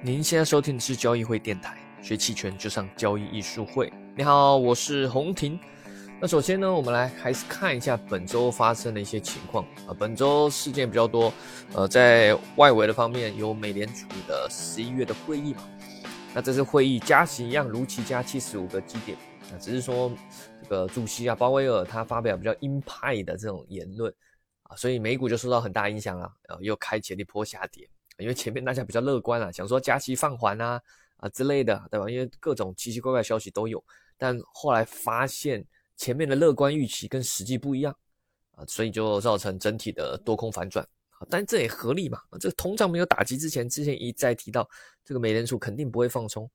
您现在收听的是交易会电台，学期权就上交易艺术会。你好，我是洪婷。那首先呢，我们来还是看一下本周发生的一些情况啊。本周事件比较多，呃，在外围的方面有美联储的十一月的会议嘛。那这次会议加息一样如期加七十五个基点，啊，只是说这个主席啊鲍威尔他发表比较鹰派的这种言论啊，所以美股就受到很大影响啊，呃，又开启了一波下跌。因为前面大家比较乐观啊，想说加息放缓啊啊之类的，对吧？因为各种奇奇怪怪消息都有，但后来发现前面的乐观预期跟实际不一样啊，所以就造成整体的多空反转啊。但这也合理嘛，这个通胀没有打击之前，之前一再提到这个美联储肯定不会放松，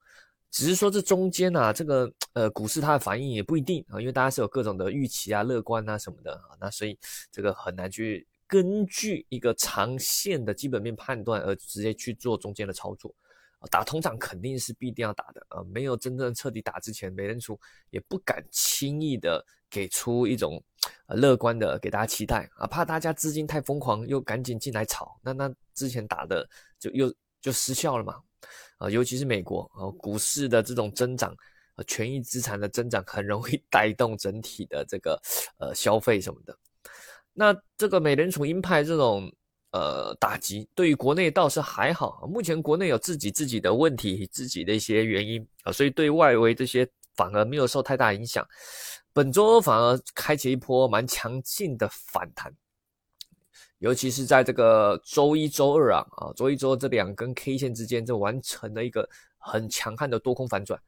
只是说这中间啊，这个呃股市它的反应也不一定啊，因为大家是有各种的预期啊、乐观啊什么的啊，那所以这个很难去。根据一个长线的基本面判断而直接去做中间的操作，啊打通胀肯定是必定要打的啊！没有真正彻底打之前，美联储也不敢轻易的给出一种呃乐观的给大家期待啊，怕大家资金太疯狂又赶紧进来炒，那那之前打的就又就失效了嘛啊！尤其是美国啊，股市的这种增长，呃，权益资产的增长很容易 带动整体的这个呃消费什么的。那这个美联储鹰派这种呃打击，对于国内倒是还好。目前国内有自己自己的问题，自己的一些原因啊，所以对外围这些反而没有受太大影响。本周反而开启一波蛮强劲的反弹，尤其是在这个周一周二啊啊，周一周二这两根 K 线之间，就完成了一个很强悍的多空反转。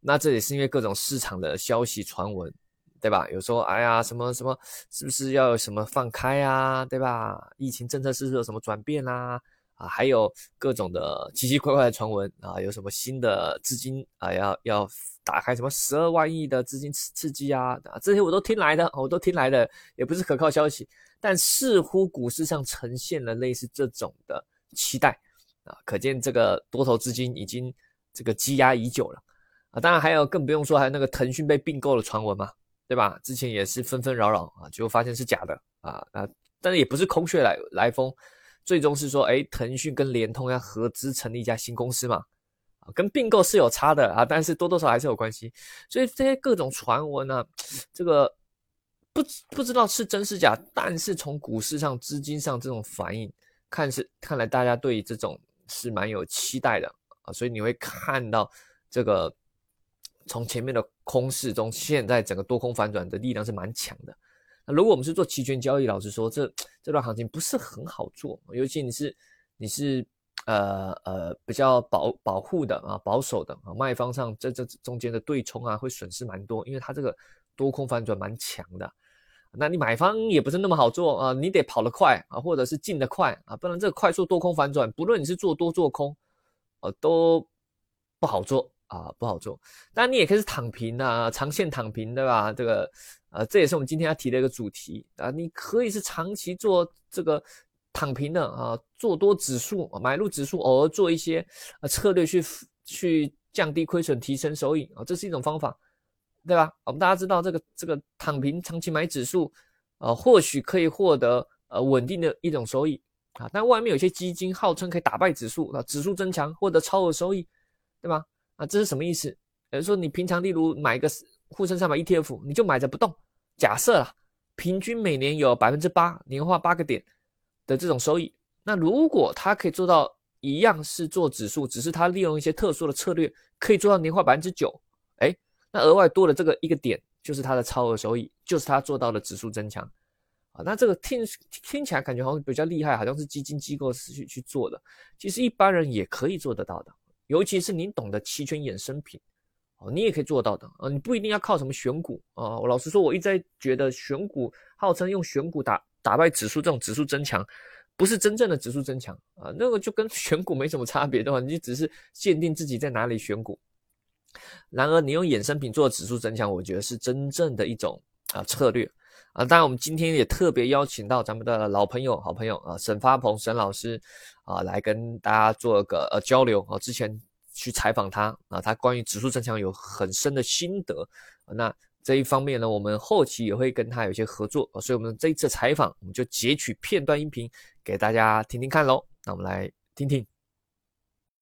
那这也是因为各种市场的消息传闻。对吧？有时候，哎呀，什么什么，是不是要有什么放开啊？对吧？疫情政策是不是有什么转变啦？啊，还有各种的奇奇怪怪的传闻啊，有什么新的资金啊，要要打开什么十二万亿的资金刺刺激啊？啊，这些我都听来的，我都听来的，也不是可靠消息，但似乎股市上呈现了类似这种的期待啊，可见这个多头资金已经这个积压已久了啊。当然还有更不用说，还有那个腾讯被并购的传闻嘛。对吧？之前也是纷纷扰扰啊，结果发现是假的啊啊！但是也不是空穴来来风，最终是说，哎，腾讯跟联通要合资成立一家新公司嘛，啊，跟并购是有差的啊，但是多多少还是有关系。所以这些各种传闻呢，这个不不知道是真是假，但是从股市上、资金上这种反应看是，看来大家对于这种是蛮有期待的啊，所以你会看到这个。从前面的空市中，现在整个多空反转的力量是蛮强的。那如果我们是做期权交易，老实说，这这段行情不是很好做，尤其你是你是呃呃比较保保护的啊，保守的啊，卖方上这这中间的对冲啊，会损失蛮多，因为它这个多空反转蛮强的。那你买方也不是那么好做啊，你得跑得快啊，或者是进得快啊，不然这个快速多空反转，不论你是做多做空，呃，都不好做。啊，不好做，当然你也可以是躺平啊，长线躺平，对吧？这个，呃，这也是我们今天要提的一个主题啊。你可以是长期做这个躺平的啊，做多指数，买入指数，偶尔做一些呃策略去去降低亏损，提升收益啊，这是一种方法，对吧？我们大家知道这个这个躺平长期买指数，呃，或许可以获得呃稳定的一种收益啊，但外面有些基金号称可以打败指数啊，指数增强获得超额收益，对吧？这是什么意思？比如说，你平常例如买一个沪深三百 ETF，你就买着不动。假设啦，平均每年有百分之八年化八个点的这种收益。那如果它可以做到一样是做指数，只是它利用一些特殊的策略，可以做到年化百分之九，哎，那额外多的这个一个点就是它的超额收益，就是它做到了指数增强。啊，那这个听听起来感觉好像比较厉害，好像是基金机构去去做的，其实一般人也可以做得到的。尤其是您懂得期权衍生品，哦，你也可以做到的啊！你不一定要靠什么选股啊！我老实说，我一直在觉得选股号称用选股打打败指数，这种指数增强，不是真正的指数增强啊！那个就跟选股没什么差别的话，你只是限定自己在哪里选股。然而，你用衍生品做指数增强，我觉得是真正的一种啊策略啊！当然，我们今天也特别邀请到咱们的老朋友、好朋友啊，沈发鹏沈老师。啊，来跟大家做个呃交流啊！之前去采访他啊，他关于指数增强有很深的心得。那这一方面呢，我们后期也会跟他有些合作啊，所以我们这一次采访，我们就截取片段音频给大家听听看喽。那我们来听听。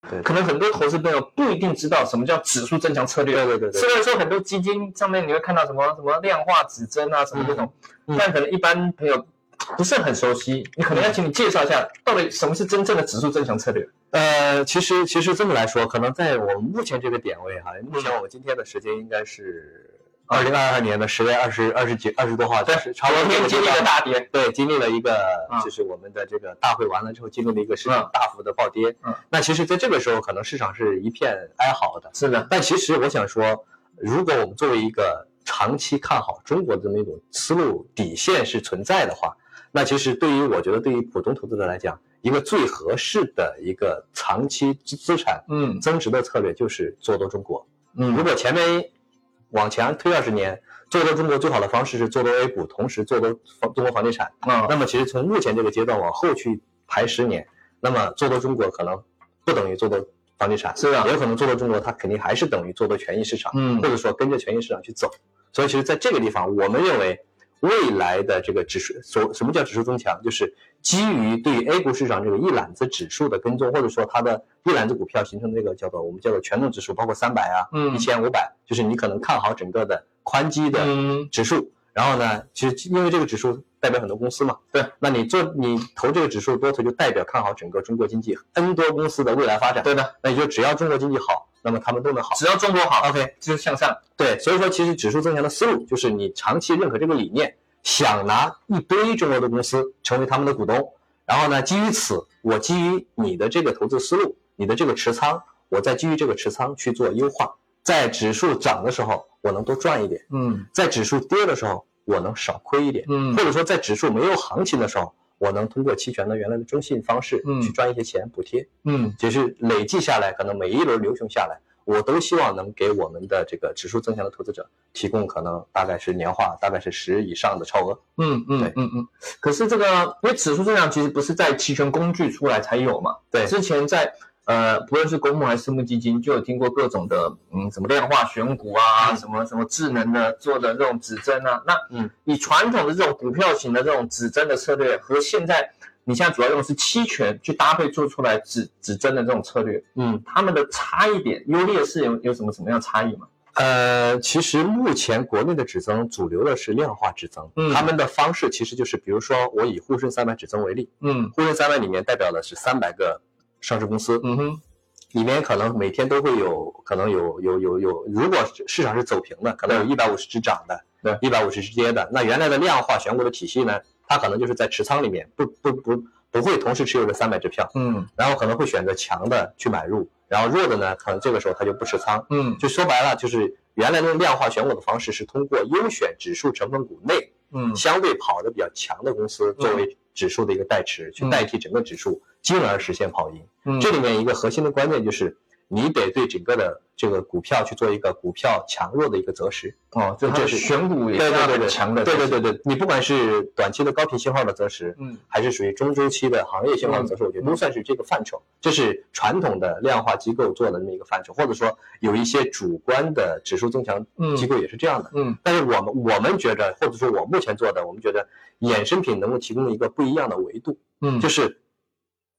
对可能很多投资朋友不一定知道什么叫指数增强策略。对对对对虽然说很多基金上面你会看到什么什么量化指针啊什么这种，但可能一般朋友不是很熟悉，你可能要请你介绍一下，到底什么是真正的指数增强策略？呃，其实其实这么来说，可能在我们目前这个点位哈，目前我们今天的时间应该是二零二二年的十月二十二十几二十多号，是超过昨天经历了大跌，对，经历了一个啊就是我们的这个大会完了之后，经历了一个市场大幅的暴跌。嗯，那其实在这个时候，可能市场是一片哀嚎的。是的，但其实我想说，如果我们作为一个长期看好中国的这么一种思路底线是存在的话，那其实对于我觉得对于普通投资者来讲，一个最合适的一个长期资资产嗯。增值的策略就是做多中国。嗯。如果前面往前推二十年，做多中国最好的方式是做多 A 股，同时做多房中国房地产。啊那么其实从目前这个阶段往后去排十年，那么做多中国可能不等于做多房地产，是啊也有可能做多中国它肯定还是等于做多权益市场，嗯或者说跟着权益市场去走。所以其实在这个地方，我们认为未来的这个指数，所什么叫指数增强，就是基于对于 A 股市场这个一揽子指数的跟踪，或者说它的一揽子股票形成这个叫做我们叫做权重指数，包括三百啊、嗯。一千、五百，就是你可能看好整个的宽基的嗯。指数。然后呢，其实因为这个指数代表很多公司嘛，对，那你做你投这个指数多头，就代表看好整个中国经济 N 多公司的未来发展。对的，那也就只要中国经济好，那么他们都能好。只要中国好 OK，就是向上。对，所以说其实指数增强的思路就是你长期认可这个理念，想拿一堆中国的公司成为他们的股东，然后呢，基于此，我基于你的这个投资思路，你的这个持仓，我再基于这个持仓去做优化，在指数涨的时候，我能多赚一点；嗯在指数跌的时候，我能少亏一点，嗯或者说在指数没有行情的时候，我能通过期权的原来的征信方式嗯去赚一些钱补贴。嗯就是累计下来，可能每一轮流熊下来，我都希望能给我们的这个指数增强的投资者提供可能大概是年化大概是十以上的超额。嗯嗯对嗯嗯。可是这个，因为指数增强其实不是在期权工具出来才有嘛？对之前在呃，不论是公募还是私募基金，就有听过各种的嗯，什么量化选股啊，嗯什么什么智能的做的这种指针啊。那嗯，以传统的这种股票型的这种指针的策略和现在你现在主要用的是期权去搭配做出来指指针的这种策略，嗯，它们的差异点、优劣势有有什么什么样差异吗？呃，其实目前国内的指增主流的是量化指增，嗯他们的方式其实就是，比如说我以沪深三百指增为例，嗯沪深三百里面代表的是三百个上市公司，嗯哼里面可能每天都会有，可能有有有有，如果市场是走平的，可能有一百五十只涨的，对一百五十只跌的。那原来的量化选股的体系呢，它可能就是在持仓里面不不不不会同时持有这三百只票，嗯然后可能会选择强的去买入，然后弱的呢，可能这个时候它就不持仓。嗯就说白了，就是原来的量化选股的方式是通过优选指数成分股内嗯相对跑得比较强的公司作为指数的一个代持，去代替整个指数，进而实现跑赢。嗯，这里面一个核心的关键就是，你得对整个的这个股票去做一个股票强弱的一个择时。哦，就是选股也是要对对对对，很强的，对对对对，你不管是短期的高频信号的择时，嗯还是属于中周期的行业信号的择时，我觉得都算是这个范畴。这是传统的量化机构做的那么一个范畴，或者说有一些主观的指数增强机构也是这样的。嗯但是我们我们觉得，或者说我目前做的，我们觉得衍生品能够提供一个不一样的维度。嗯就是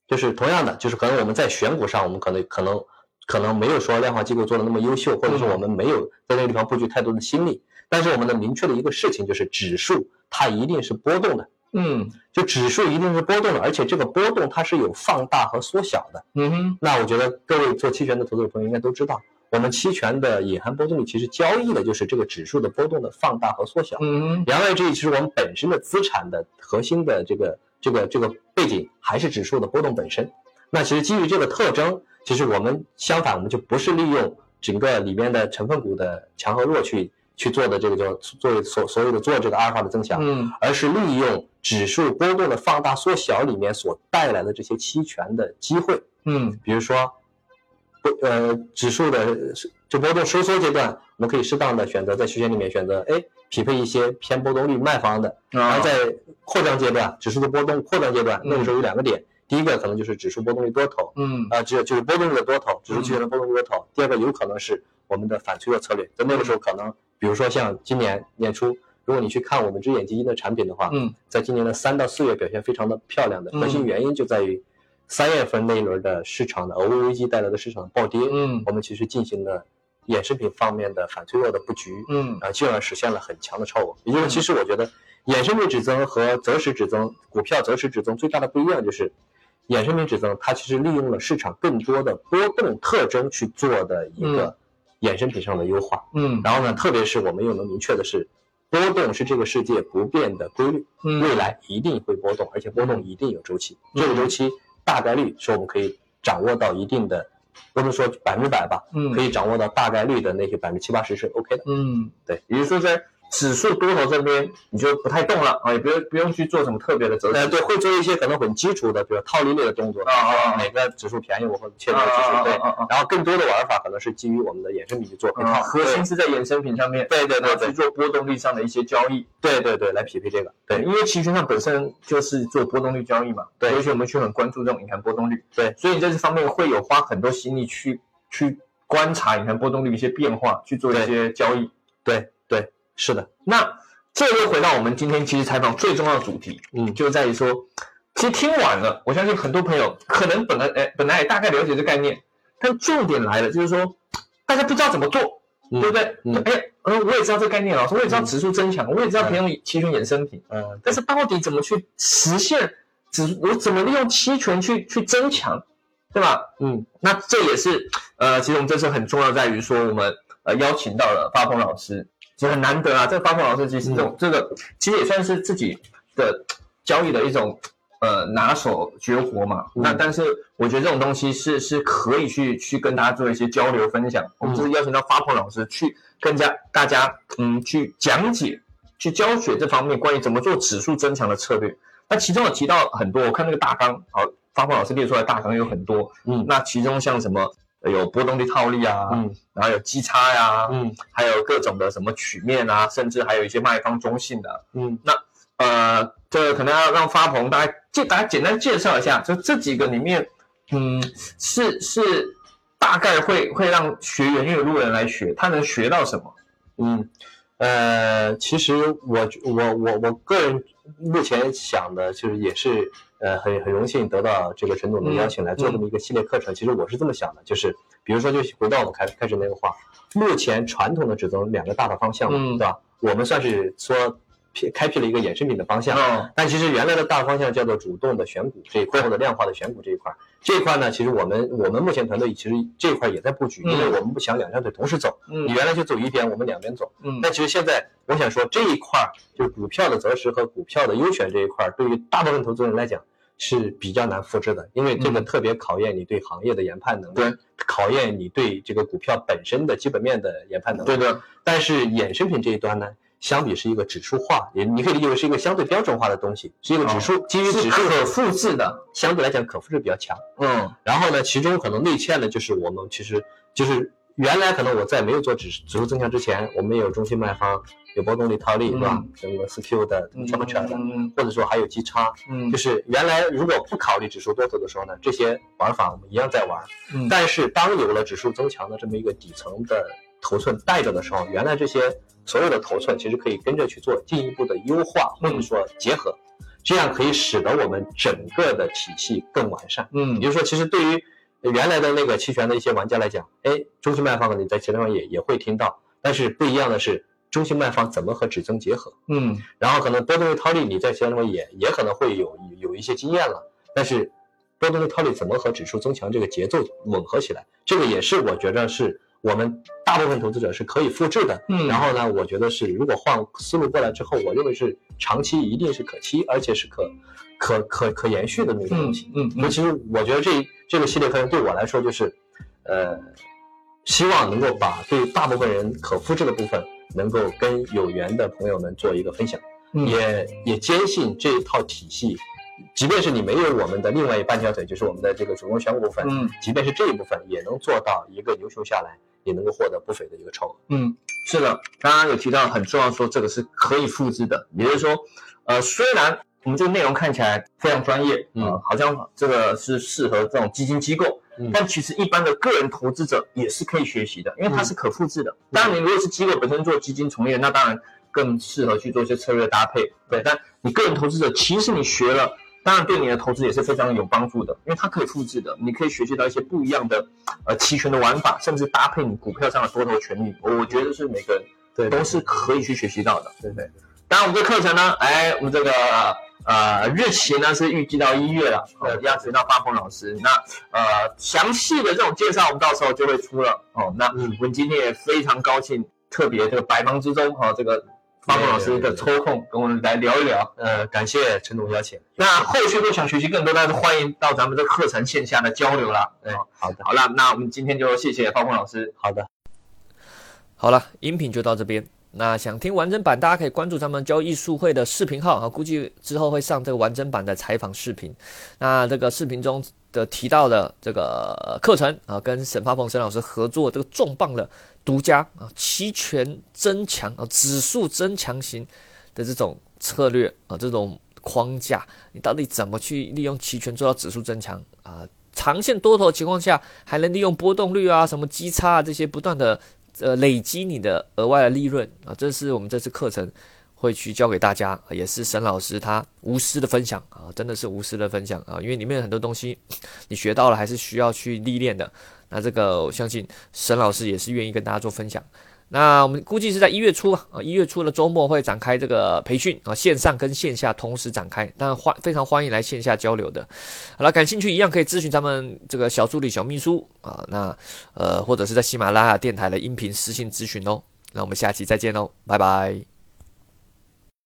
就是同样的，就是可能我们在选股上，我们可能可能可能没有说量化机构做的那么优秀，或者说我们没有在那个地方布局太多的心力。但是我们能明确的一个事情就是，指数它一定是波动的，嗯就指数一定是波动的，而且这个波动它是有放大和缩小的。嗯哼那我觉得各位做期权的投资者朋友应该都知道，我们期权的隐含波动率其实交易的就是这个指数的波动的放大和缩小。嗯哼言外之意，其实我们本身的资产的核心的这个这个这个背景还是指数的波动本身。那其实基于这个特征，其实我们相反，我们就不是利用整个里面的成分股的强和弱去去做的这个叫做所所谓的做这个阿尔法的增强，嗯而是利用指数波动的放大缩小里面所带来的这些期权的机会。嗯比如说，不呃，指数的这波动收缩阶段，我们可以适当的选择在区间里面选择，哎，匹配一些偏波动率卖方的。然啊后在扩张阶段，指数的波动扩张阶段，那个时候有两个点，第一个可能就是指数波动率多头，嗯。啊，只有就是波动率的多头，指数期权的波动率多头。第二个有可能是我们的反脆弱策略，在那个时候可能，比如说像今年年初，如果你去看我们只眼基金的产品的话，嗯在今年的三到四月表现非常的漂亮的核心原因就在于，三月份那一轮的市场的俄乌危机带来的市场暴跌，嗯。我们其实进行了衍生品方面的反脆弱的布局，嗯。啊，进而实现了很强的超额。也就是，其实我觉得衍生品指增和择时指增、股票择时指增最大的不一样就是，衍生品指增它其实利用了市场更多的波动特征去做的一个衍生品上的优化。嗯然后呢，特别是我们又能明确的是，波动是这个世界不变的规律，嗯未来一定会波动，而且波动一定有周期。这个周期大概率是我们可以掌握到一定的，不能说百分之百吧，嗯可以掌握到大概率的那些百分之七八十是 OK 的。嗯，对，也就是说在指数多头这边你就不太动了啊，也不用不用去做什么特别的择呃，时。对，会做一些可能很基础的，比如套利类的动作，啊啊啊。哪个指数便宜我会切哪个指数，对。啊啊啊。然后更多的玩法可能是基于我们的衍生品去做配啊，套，核心是在衍生品上面，对对对对。去做波动率上的一些交易。对对对，来匹配这个，对。因为期权上本身就是做波动率交易嘛，对。尤其我们去很关注这种隐含波动率，对，所以你在这方面会有花很多心力去去观察隐含波动率的一些变化，去做一些交易。对对，是的，那这又回到我们今天其实采访最重要的主题，嗯就在于说，其实听完了，我相信很多朋友可能本来哎本来也大概了解这概念，但重点来了，就是说大家不知道怎么做，嗯对不对？嗯哎，呃，我也知道这概念老师，我也知道指数增强，我也知道可以用期权衍生品，嗯，但是到底怎么去实现指，我怎么利用期权去去增强，对吧？嗯那这也是呃，其实我们这次很重要在于说，我们呃邀请到了发鹏老师，其实很难得啊。这个发鹏老师其实这种、这个其实也算是自己的交易的一种呃拿手绝活嘛。嗯那但是我觉得这种东西是是可以去去跟大家做一些交流分享。我们就是邀请到发鹏老师去跟家大家嗯去讲解、去教学这方面关于怎么做指数增强的策略。那其中有提到很多，我看那个大纲，好，发鹏老师列出来大纲有很多。嗯那其中像什么呃有波动率套利啊，嗯然后有基差呀、嗯还有各种的什么曲面啊，甚至还有一些卖方中性的。嗯那呃，这可能要让发鹏大概介大家简单介绍一下，就这几个里面，嗯，是是大概会会让学员因为路人来学，他能学到什么？嗯，呃，其实我我我我个人目前想的，就是也是呃很很荣幸得到这个陈总的邀请来做这么一个系列课程。其实我是这么想的，就是比如说，就回到我们开开始那个话，目前传统的只增两个大的方向嘛，嗯对吧？我们算是说开辟了一个衍生品的方向。哦，但其实原来的大方向叫做主动的选股这一块，或者量化的选股这一块。这一块呢，其实我们我们目前团队其实这一块也在布局，因为嗯我们不想两条腿同时走。嗯你原来就走一边，我们两边走。嗯但其实现在我想说，这一块儿就是股票的择时和股票的优选这一块儿，对于大部分投资人来讲是比较难复制的，因为这个嗯特别考验你对行业的研判能力，对，考验你对这个股票本身的基本面的研判能力。对的，但是衍生品这一端呢，相比是一个指数化，也你可以理解为是一个相对标准化的东西，是一个指数，基于指数可复制的。相对来讲可复制比较强。嗯然后呢，其中可能内嵌的就是我们其实就是原来可能我在没有做指指数增强之前，我们也有中心卖方，有波动率套利，嗯。是吧？什么四 Q 的、什么圈的，嗯或者说还有基差，嗯。就是原来如果不考虑指数多头的时候呢，这些玩法我们一样在玩。嗯。但是当有了指数增强的这么一个底层的头寸带着的时候，原来这些所有的头寸其实可以跟着去做进一步的优化或者说结合，这样可以使得我们整个的体系更完善。嗯。也就是说，其实对于原来的那个期权的一些玩家来讲，哎，中性卖方你在其他地方也也会听到，但是不一样的是，中性卖方怎么和指增结合，嗯。然后可能波动率套利你在其他地方也也可能会有有一些经验了，但是波动率套利怎么和指数增强这个节奏吻合起来，这个也是我觉得是我们大部分投资者是可以复制的。嗯然后呢，我觉得是如果换思路过来之后，我认为是长期一定是可期，而且是可可可可延续的那个东嗯西。嗯那其实我觉得这这个系列课程对我来说就是，呃，希望能够把对大部分人可复制的部分，能够跟有缘的朋友们做一个分享，嗯也也坚信这一套体系，即便是你没有我们的另外一半条腿，就是我们的这个主动权股份，嗯即便是这一部分，也能做到一个优秀下来，也能够获得不菲的一个超额。嗯，是的，刚刚有提到很重要，说这个是可以复制的，也就是说，呃，虽然我们这个内容看起来非常专业，嗯呃好像这个是适合这种基金机构，嗯但其实一般的个人投资者也是可以学习的，因为它是可复制的。当然，你如果是机构本身做基金从业，那当然更适合去做一些策略搭配，对。但你个人投资者，其实你学了当然对你的投资也是非常有帮助的，因为它可以复制的，你可以学习到一些不一样的呃期权的玩法，甚至搭配你股票上的多头权利，我觉得是每个人对都是可以去学习到的。对对，当然我们这课程呢，哎，我们这个呃日期呢是预计到一月了，呃，要请到发鹏老师。那呃详细的这种介绍，我们到时候就会出了哦。那嗯我们今天也非常高兴，特别这个百忙之中哈、哦，这个发鹏老师的抽空跟我们来聊一聊。呃，感谢陈总邀请。那后续如果想学习更多，但是欢迎到咱们这个课程线下的交流啦。对哦，好的，好了，那我们今天就谢谢方鹏老师。好的，好了，音频就到这边。那想听完整版，大家可以关注咱们交易术会的视频号啊，估计之后会上这个完整版的采访视频。那这个视频中的提到的这个呃课程啊，跟沈发鹏沈老师合作这个重磅的独家啊期权增强啊指数增强型的这种策略啊这种框架，你到底怎么去利用期权做到指数增强啊？长线多头情况下，还能利用波动率啊、什么基差啊这些不断的呃累积你的额外的利润啊，这是我们这次课程会去教给大家，啊也是沈老师他无私的分享啊，真的是无私的分享啊，因为里面很多东西你学到了，还是需要去历练的。那这个我相信沈老师也是愿意跟大家做分享。那我们估计是在一月初啊，一月初的周末会展开这个培训啊，线上跟线下同时展开，当然欢非常欢迎来线下交流的。好了，感兴趣一样可以咨询咱们这个小助理小秘书啊，那呃或者是在喜马拉雅电台的音频私信咨询哦。那我们下期再见喽，拜拜。